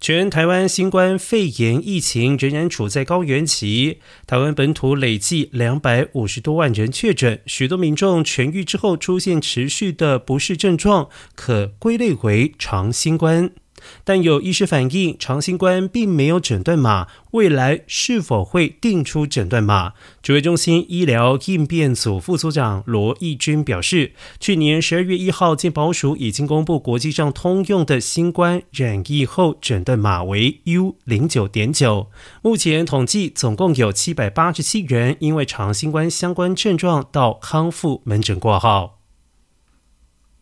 全台湾新冠肺炎疫情仍然处在高原期，台湾本土累计两百五十多万人确诊，许多民众痊愈之后出现持续的不适症状，可归类为长新冠。但有医师反映，长新冠并没有诊断码，未来是否会定出诊断码？指挥中心医疗应变组副组长罗义军表示，去年十二月一号，健保署已经公布国际上通用的新冠染疫后诊断码为 U 零九点九。目前统计总共有七百八十七人因为长新冠相关症状到康复门诊挂号。